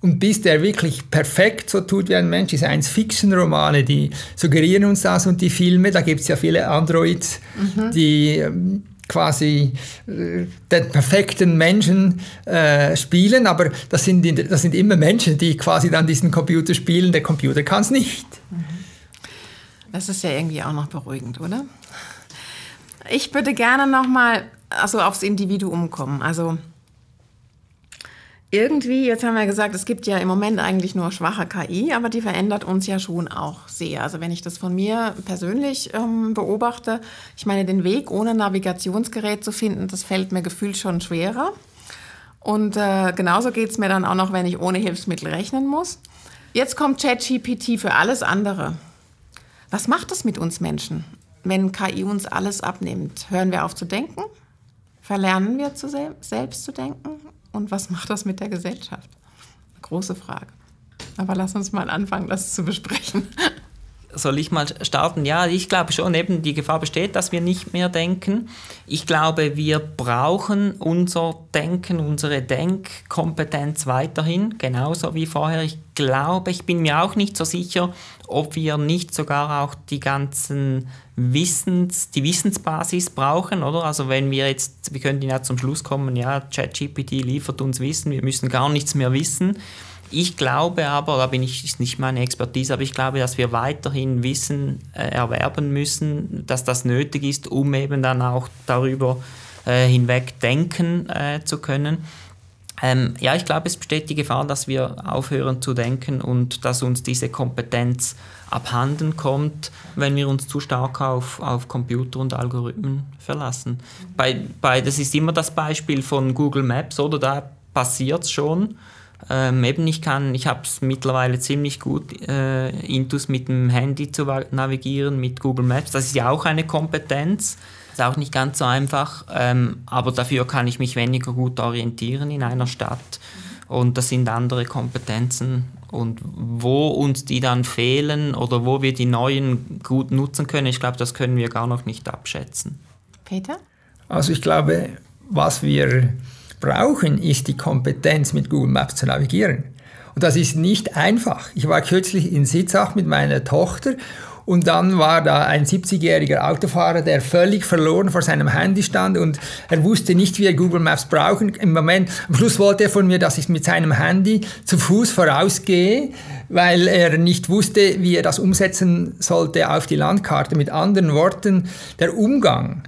Und bis der wirklich perfekt so tut wie ein Mensch, die Science-Fiction-Romane, die suggerieren uns das und die Filme, da gibt es ja viele Androids, mhm. die ähm, quasi äh, den perfekten Menschen äh, spielen, aber das sind, das sind immer Menschen, die quasi dann diesen Computer spielen. Der Computer kann es nicht. Das ist ja irgendwie auch noch beruhigend, oder? Ich würde gerne noch mal also aufs Individuum kommen. Also irgendwie, jetzt haben wir gesagt, es gibt ja im Moment eigentlich nur schwache KI, aber die verändert uns ja schon auch sehr. Also wenn ich das von mir persönlich ähm, beobachte, ich meine, den Weg ohne Navigationsgerät zu finden, das fällt mir gefühlt schon schwerer. Und äh, genauso geht es mir dann auch noch, wenn ich ohne Hilfsmittel rechnen muss. Jetzt kommt ChatGPT für alles andere. Was macht das mit uns Menschen, wenn KI uns alles abnimmt? Hören wir auf zu denken? Verlernen wir zu sel selbst zu denken? Und was macht das mit der Gesellschaft? Große Frage. Aber lass uns mal anfangen, das zu besprechen. Soll ich mal starten? Ja, ich glaube schon, eben die Gefahr besteht, dass wir nicht mehr denken. Ich glaube, wir brauchen unser Denken, unsere Denkkompetenz weiterhin, genauso wie vorher. Ich glaube, ich bin mir auch nicht so sicher, ob wir nicht sogar auch die ganzen Wissens, die Wissensbasis brauchen, oder? Also wenn wir jetzt, wir könnten ja zum Schluss kommen, ja, ChatGPT liefert uns Wissen, wir müssen gar nichts mehr wissen ich glaube aber, da bin ich ist nicht meine Expertise, aber ich glaube, dass wir weiterhin Wissen äh, erwerben müssen, dass das nötig ist, um eben dann auch darüber äh, hinweg denken äh, zu können. Ähm, ja, ich glaube, es besteht die Gefahr, dass wir aufhören zu denken und dass uns diese Kompetenz abhanden kommt, wenn wir uns zu stark auf, auf Computer und Algorithmen verlassen. Bei, bei, das ist immer das Beispiel von Google Maps, oder? Da passiert es schon ähm, eben ich kann, ich habe es mittlerweile ziemlich gut äh, intus mit dem Handy zu navigieren, mit Google Maps. Das ist ja auch eine Kompetenz. Ist auch nicht ganz so einfach, ähm, aber dafür kann ich mich weniger gut orientieren in einer Stadt. Und das sind andere Kompetenzen. Und wo uns die dann fehlen oder wo wir die neuen gut nutzen können, ich glaube, das können wir gar noch nicht abschätzen. Peter? Also ich glaube, was wir brauchen, ist die Kompetenz, mit Google Maps zu navigieren. Und das ist nicht einfach. Ich war kürzlich in Sitzach mit meiner Tochter und dann war da ein 70-jähriger Autofahrer, der völlig verloren vor seinem Handy stand und er wusste nicht, wie er Google Maps brauchen. Im Moment, am Schluss wollte er von mir, dass ich mit seinem Handy zu Fuß vorausgehe, weil er nicht wusste, wie er das umsetzen sollte auf die Landkarte. Mit anderen Worten, der Umgang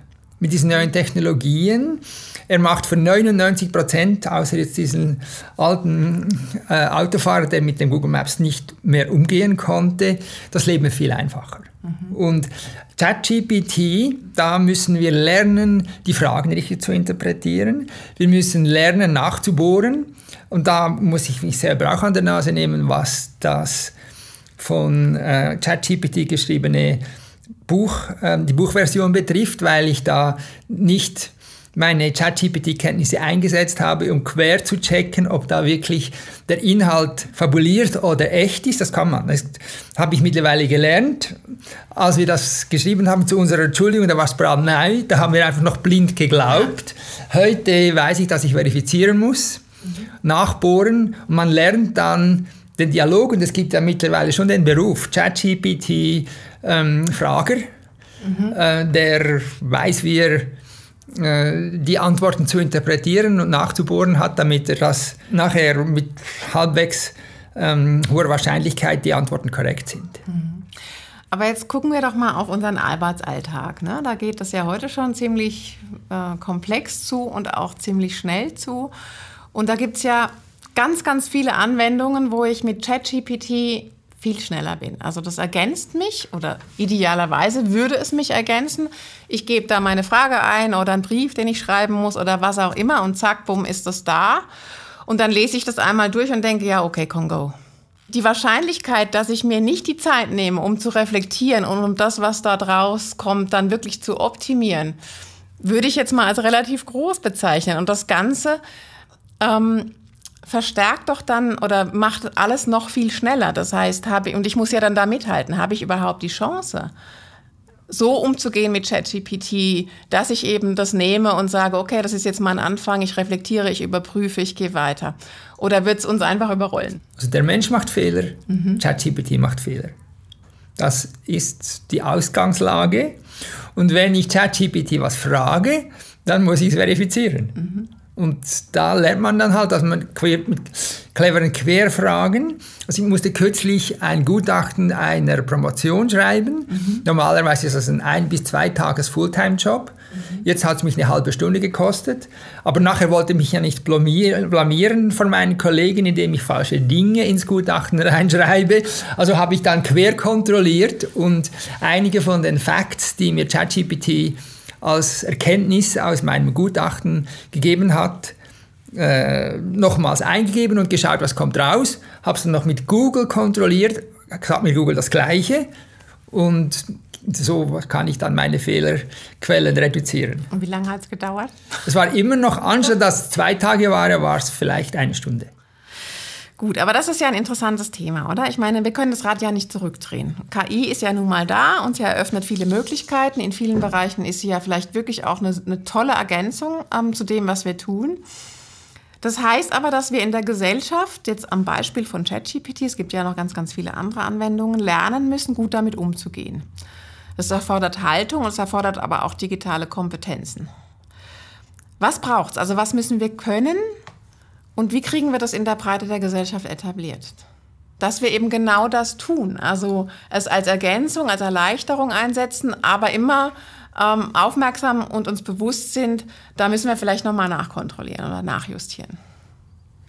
mit diesen neuen Technologien er macht für 99 Prozent, außer jetzt diesen alten äh, Autofahrer, der mit dem Google Maps nicht mehr umgehen konnte, das Leben viel einfacher. Mhm. Und ChatGPT, da müssen wir lernen, die Fragen richtig zu interpretieren. Wir müssen lernen, nachzubohren. Und da muss ich mich selber auch an der Nase nehmen, was das von äh, ChatGPT geschriebene Buch, äh, die Buchversion betrifft, weil ich da nicht meine ChatGPT-Kenntnisse eingesetzt habe, um quer zu checken, ob da wirklich der Inhalt fabuliert oder echt ist. Das kann man. Das habe ich mittlerweile gelernt. Als wir das geschrieben haben zu unserer Entschuldigung, da war es brandneu. Da haben wir einfach noch blind geglaubt. Heute weiß ich, dass ich verifizieren muss, nachbohren und man lernt dann den Dialog und es gibt ja mittlerweile schon den Beruf ChatGPT-Frager, ähm, mhm. äh, der weiß, wie er äh, die Antworten zu interpretieren und nachzubohren hat, damit er das nachher mit halbwegs ähm, hoher Wahrscheinlichkeit die Antworten korrekt sind. Mhm. Aber jetzt gucken wir doch mal auf unseren Arbeitsalltag. Ne? Da geht das ja heute schon ziemlich äh, komplex zu und auch ziemlich schnell zu. Und da gibt es ja ganz, ganz viele Anwendungen, wo ich mit ChatGPT viel schneller bin. Also das ergänzt mich oder idealerweise würde es mich ergänzen. Ich gebe da meine Frage ein oder einen Brief, den ich schreiben muss oder was auch immer und zack, bumm, ist das da. Und dann lese ich das einmal durch und denke, ja, okay, Kongo. Die Wahrscheinlichkeit, dass ich mir nicht die Zeit nehme, um zu reflektieren und um das, was da draus kommt, dann wirklich zu optimieren, würde ich jetzt mal als relativ groß bezeichnen. Und das Ganze ähm, verstärkt doch dann oder macht alles noch viel schneller. Das heißt, habe ich, und ich muss ja dann da mithalten, habe ich überhaupt die Chance, so umzugehen mit ChatGPT, dass ich eben das nehme und sage, okay, das ist jetzt mein Anfang, ich reflektiere, ich überprüfe, ich gehe weiter. Oder wird es uns einfach überrollen? Also der Mensch macht Fehler, mhm. ChatGPT macht Fehler. Das ist die Ausgangslage. Und wenn ich ChatGPT was frage, dann muss ich es verifizieren. Mhm. Und da lernt man dann halt, dass man quer, mit cleveren Querfragen, also ich musste kürzlich ein Gutachten einer Promotion schreiben. Mhm. Normalerweise ist das ein ein bis zwei Tages Fulltime-Job. Mhm. Jetzt hat es mich eine halbe Stunde gekostet. Aber nachher wollte ich mich ja nicht blamieren, blamieren von meinen Kollegen, indem ich falsche Dinge ins Gutachten reinschreibe. Also habe ich dann quer kontrolliert und einige von den Facts, die mir ChatGPT als Erkenntnis aus meinem Gutachten gegeben hat, äh, nochmals eingegeben und geschaut, was kommt raus. Habe es dann noch mit Google kontrolliert, sagt mir Google das Gleiche und so kann ich dann meine Fehlerquellen reduzieren. Und wie lange hat es gedauert? Es war immer noch, anstatt dass es zwei Tage war, war es vielleicht eine Stunde. Gut, aber das ist ja ein interessantes Thema, oder? Ich meine, wir können das Rad ja nicht zurückdrehen. KI ist ja nun mal da und sie eröffnet viele Möglichkeiten. In vielen Bereichen ist sie ja vielleicht wirklich auch eine, eine tolle Ergänzung ähm, zu dem, was wir tun. Das heißt aber, dass wir in der Gesellschaft, jetzt am Beispiel von ChatGPT, es gibt ja noch ganz, ganz viele andere Anwendungen, lernen müssen, gut damit umzugehen. Das erfordert Haltung und es erfordert aber auch digitale Kompetenzen. Was braucht es? Also was müssen wir können, und wie kriegen wir das in der Breite der Gesellschaft etabliert? Dass wir eben genau das tun, also es als Ergänzung, als Erleichterung einsetzen, aber immer ähm, aufmerksam und uns bewusst sind, da müssen wir vielleicht nochmal nachkontrollieren oder nachjustieren.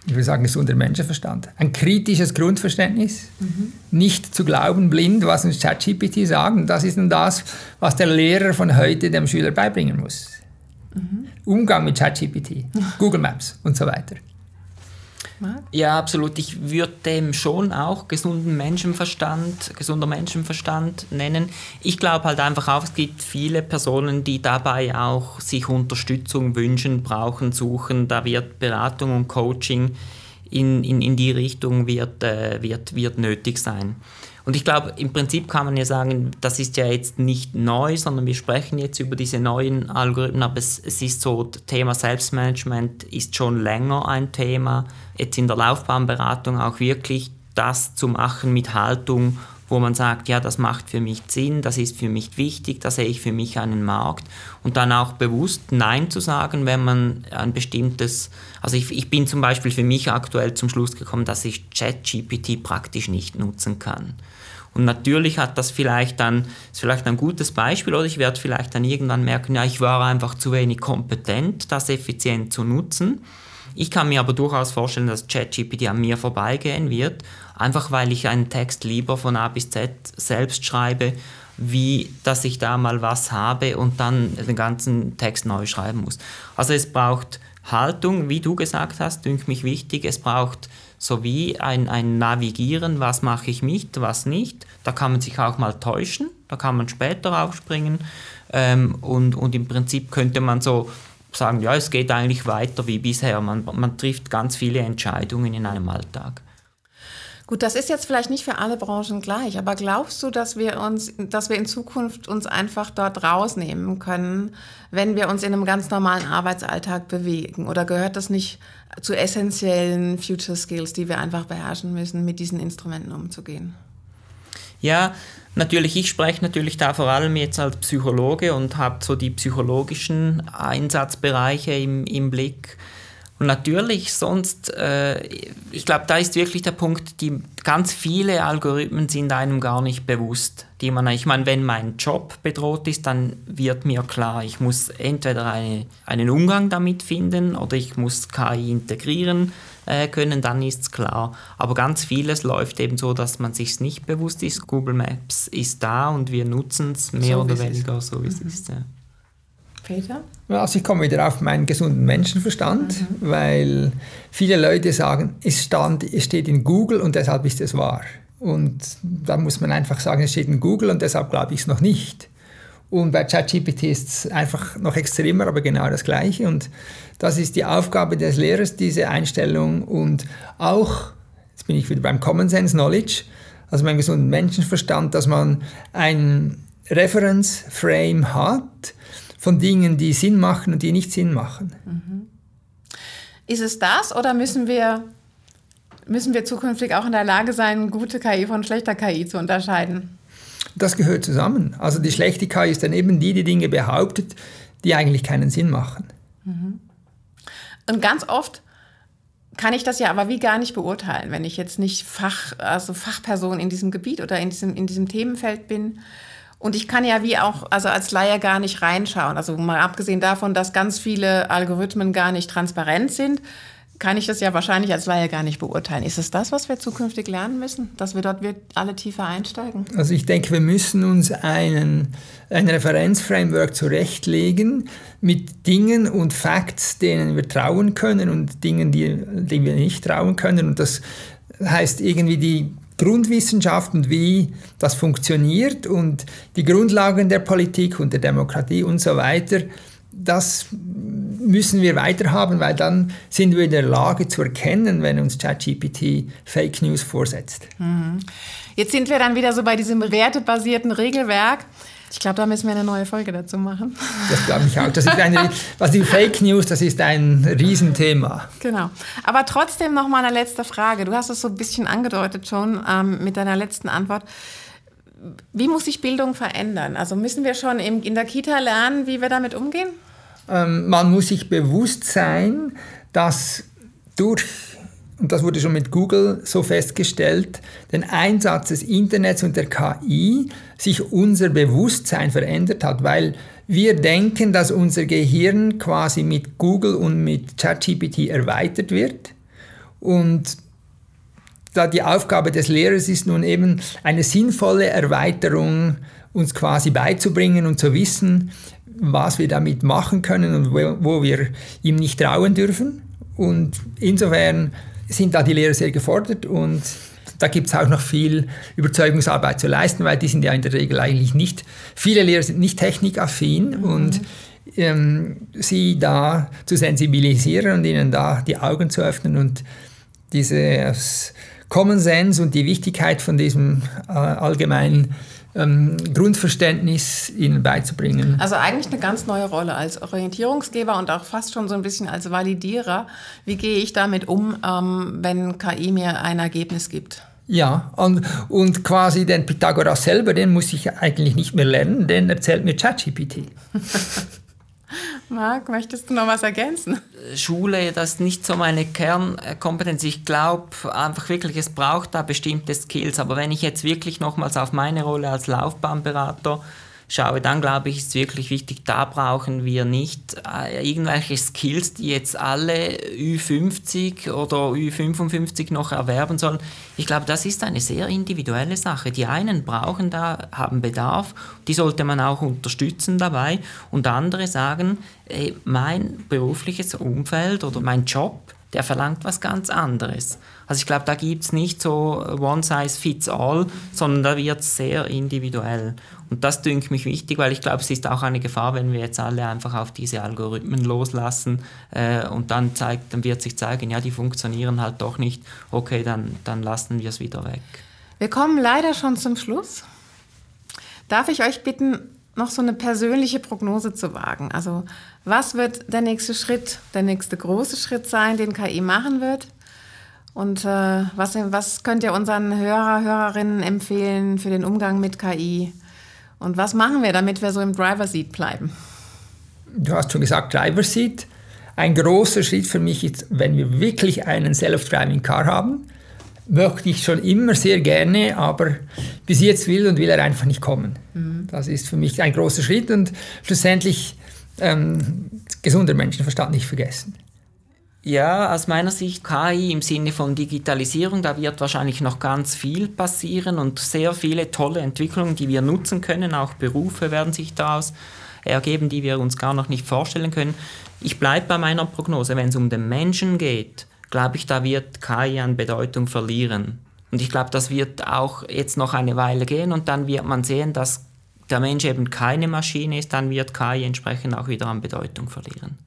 Ich würde sagen, gesunder Menschenverstand. Ein kritisches Grundverständnis, mhm. nicht zu glauben blind, was uns ChatGPT sagen. Das ist dann das, was der Lehrer von heute dem Schüler beibringen muss. Mhm. Umgang mit ChatGPT, Google Maps und so weiter. Ja, absolut. Ich würde dem schon auch gesunden Menschenverstand, gesunder Menschenverstand nennen. Ich glaube halt einfach auch, es gibt viele Personen, die dabei auch sich Unterstützung wünschen, brauchen, suchen. Da wird Beratung und Coaching in, in, in die Richtung wird, äh, wird, wird nötig sein. Und ich glaube, im Prinzip kann man ja sagen, das ist ja jetzt nicht neu, sondern wir sprechen jetzt über diese neuen Algorithmen, aber es, es ist so, das Thema Selbstmanagement ist schon länger ein Thema. Jetzt in der Laufbahnberatung auch wirklich das zu machen mit Haltung, wo man sagt, ja, das macht für mich Sinn, das ist für mich wichtig, da sehe ich für mich einen Markt und dann auch bewusst Nein zu sagen, wenn man ein bestimmtes, also ich, ich bin zum Beispiel für mich aktuell zum Schluss gekommen, dass ich ChatGPT praktisch nicht nutzen kann. Und natürlich hat das vielleicht dann, ist vielleicht ein gutes Beispiel, oder ich werde vielleicht dann irgendwann merken, ja, ich war einfach zu wenig kompetent, das effizient zu nutzen. Ich kann mir aber durchaus vorstellen, dass ChatGPT an mir vorbeigehen wird, einfach weil ich einen Text lieber von A bis Z selbst schreibe, wie dass ich da mal was habe und dann den ganzen Text neu schreiben muss. Also es braucht Haltung, wie du gesagt hast, dünkt mich wichtig. Es braucht sowie ein, ein Navigieren, was mache ich mit, was nicht. Da kann man sich auch mal täuschen, da kann man später aufspringen ähm, und, und im Prinzip könnte man so sagen, ja, es geht eigentlich weiter wie bisher. Man, man trifft ganz viele Entscheidungen in einem Alltag. Gut, das ist jetzt vielleicht nicht für alle Branchen gleich, aber glaubst du, dass wir uns, dass wir in Zukunft uns einfach dort rausnehmen können, wenn wir uns in einem ganz normalen Arbeitsalltag bewegen? Oder gehört das nicht zu essentiellen Future Skills, die wir einfach beherrschen müssen, mit diesen Instrumenten umzugehen? Ja, natürlich, ich spreche natürlich da vor allem jetzt als Psychologe und habe so die psychologischen Einsatzbereiche im, im Blick. Und natürlich sonst, äh, ich glaube, da ist wirklich der Punkt, die ganz viele Algorithmen sind einem gar nicht bewusst. Die man, ich meine, wenn mein Job bedroht ist, dann wird mir klar, ich muss entweder eine, einen Umgang damit finden oder ich muss KI integrieren äh, können, dann ist es klar. Aber ganz vieles läuft eben so, dass man sich nicht bewusst ist. Google Maps ist da und wir nutzen es mehr so, oder weniger, so wie es mhm. ist. Ja. Peter? Also ich komme wieder auf meinen gesunden Menschenverstand, mhm. weil viele Leute sagen, es, stand, es steht in Google und deshalb ist es wahr. Und da muss man einfach sagen, es steht in Google und deshalb glaube ich es noch nicht. Und bei ChatGPT ist es einfach noch extremer, aber genau das Gleiche. Und das ist die Aufgabe des Lehrers, diese Einstellung. Und auch, jetzt bin ich wieder beim Common Sense Knowledge, also beim gesunden Menschenverstand, dass man ein Reference Frame hat, von Dingen, die Sinn machen und die nicht Sinn machen. Mhm. Ist es das oder müssen wir, müssen wir zukünftig auch in der Lage sein, gute KI von schlechter KI zu unterscheiden? Das gehört zusammen. Also die schlechte KI ist dann eben die, die Dinge behauptet, die eigentlich keinen Sinn machen. Mhm. Und ganz oft kann ich das ja aber wie gar nicht beurteilen, wenn ich jetzt nicht Fach, also Fachperson in diesem Gebiet oder in diesem, in diesem Themenfeld bin. Und ich kann ja wie auch, also als Laie gar nicht reinschauen. Also mal abgesehen davon, dass ganz viele Algorithmen gar nicht transparent sind, kann ich das ja wahrscheinlich als Laie gar nicht beurteilen. Ist es das, was wir zukünftig lernen müssen, dass wir dort alle tiefer einsteigen? Also ich denke, wir müssen uns einen, ein Referenzframework zurechtlegen mit Dingen und Facts, denen wir trauen können und Dingen, die, denen wir nicht trauen können. Und das heißt irgendwie die Grundwissenschaft und wie das funktioniert und die Grundlagen der Politik und der Demokratie und so weiter. Das müssen wir weiterhaben, weil dann sind wir in der Lage zu erkennen, wenn uns ChatGPT Fake News vorsetzt. Mhm. Jetzt sind wir dann wieder so bei diesem wertebasierten Regelwerk. Ich glaube, da müssen wir eine neue Folge dazu machen. Das glaube ich auch. Das ist eine, was die Fake News, das ist ein Riesenthema. Genau. Aber trotzdem noch mal eine letzte Frage. Du hast es so ein bisschen angedeutet schon ähm, mit deiner letzten Antwort. Wie muss sich Bildung verändern? Also müssen wir schon in der Kita lernen, wie wir damit umgehen? Ähm, man muss sich bewusst sein, dass durch, und das wurde schon mit Google so festgestellt, den Einsatz des Internets und der KI sich unser Bewusstsein verändert hat, weil wir denken, dass unser Gehirn quasi mit Google und mit ChatGPT erweitert wird. Und da die Aufgabe des Lehrers ist nun eben eine sinnvolle Erweiterung uns quasi beizubringen und zu wissen, was wir damit machen können und wo, wo wir ihm nicht trauen dürfen. Und insofern sind da die Lehrer sehr gefordert und da gibt es auch noch viel Überzeugungsarbeit zu leisten, weil die sind ja in der Regel eigentlich nicht, viele Lehrer sind nicht technikaffin mhm. und ähm, sie da zu sensibilisieren und ihnen da die Augen zu öffnen und dieses Common Sense und die Wichtigkeit von diesem äh, allgemeinen ähm, Grundverständnis ihnen beizubringen. Also eigentlich eine ganz neue Rolle als Orientierungsgeber und auch fast schon so ein bisschen als Validierer. Wie gehe ich damit um, ähm, wenn KI mir ein Ergebnis gibt? Ja, und, und quasi den Pythagoras selber, den muss ich eigentlich nicht mehr lernen, den erzählt mir ChatGPT. Marc, möchtest du noch was ergänzen? Schule, das ist nicht so meine Kernkompetenz. Ich glaube einfach wirklich, es braucht da bestimmte Skills. Aber wenn ich jetzt wirklich nochmals auf meine Rolle als Laufbahnberater schaue, dann glaube ich, ist wirklich wichtig, da brauchen wir nicht äh, irgendwelche Skills, die jetzt alle Ü50 oder Ü55 noch erwerben sollen. Ich glaube, das ist eine sehr individuelle Sache. Die einen brauchen da, haben Bedarf, die sollte man auch unterstützen dabei und andere sagen, ey, mein berufliches Umfeld oder mein Job, der verlangt was ganz anderes. Also ich glaube, da gibt es nicht so one size fits all, sondern da wird es sehr individuell. Und das dünkt mich wichtig, weil ich glaube, es ist auch eine Gefahr, wenn wir jetzt alle einfach auf diese Algorithmen loslassen äh, und dann, zeigt, dann wird sich zeigen, ja, die funktionieren halt doch nicht. Okay, dann, dann lassen wir es wieder weg. Wir kommen leider schon zum Schluss. Darf ich euch bitten, noch so eine persönliche Prognose zu wagen? Also was wird der nächste Schritt, der nächste große Schritt sein, den KI machen wird? Und äh, was, was könnt ihr unseren Hörer, Hörerinnen empfehlen für den Umgang mit KI? Und was machen wir, damit wir so im Driver Seat bleiben? Du hast schon gesagt, Driver Seat. Ein großer Schritt für mich ist, wenn wir wirklich einen Self-Driving Car haben, möchte ich schon immer sehr gerne, aber bis jetzt will und will er einfach nicht kommen. Mhm. Das ist für mich ein großer Schritt und schlussendlich ähm, gesunder Menschenverstand nicht vergessen. Ja, aus meiner Sicht KI im Sinne von Digitalisierung, da wird wahrscheinlich noch ganz viel passieren und sehr viele tolle Entwicklungen, die wir nutzen können. Auch Berufe werden sich daraus ergeben, die wir uns gar noch nicht vorstellen können. Ich bleibe bei meiner Prognose, wenn es um den Menschen geht, glaube ich, da wird KI an Bedeutung verlieren. Und ich glaube, das wird auch jetzt noch eine Weile gehen und dann wird man sehen, dass der Mensch eben keine Maschine ist, dann wird KI entsprechend auch wieder an Bedeutung verlieren.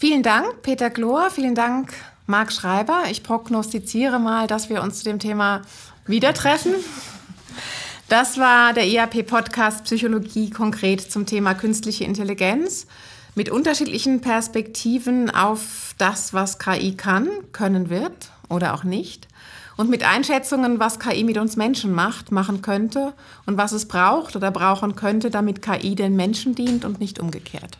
Vielen Dank, Peter Glor. Vielen Dank, Marc Schreiber. Ich prognostiziere mal, dass wir uns zu dem Thema wieder treffen. Das war der EAP-Podcast Psychologie konkret zum Thema künstliche Intelligenz mit unterschiedlichen Perspektiven auf das, was KI kann, können wird oder auch nicht. Und mit Einschätzungen, was KI mit uns Menschen macht, machen könnte und was es braucht oder brauchen könnte, damit KI den Menschen dient und nicht umgekehrt.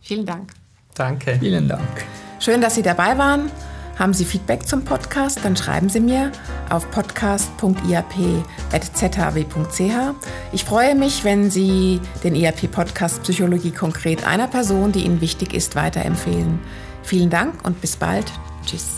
Vielen Dank. Danke. Vielen Dank. Schön, dass Sie dabei waren. Haben Sie Feedback zum Podcast, dann schreiben Sie mir auf podcast.iap.zhw.ch. Ich freue mich, wenn Sie den IAP-Podcast Psychologie konkret einer Person, die Ihnen wichtig ist, weiterempfehlen. Vielen Dank und bis bald. Tschüss.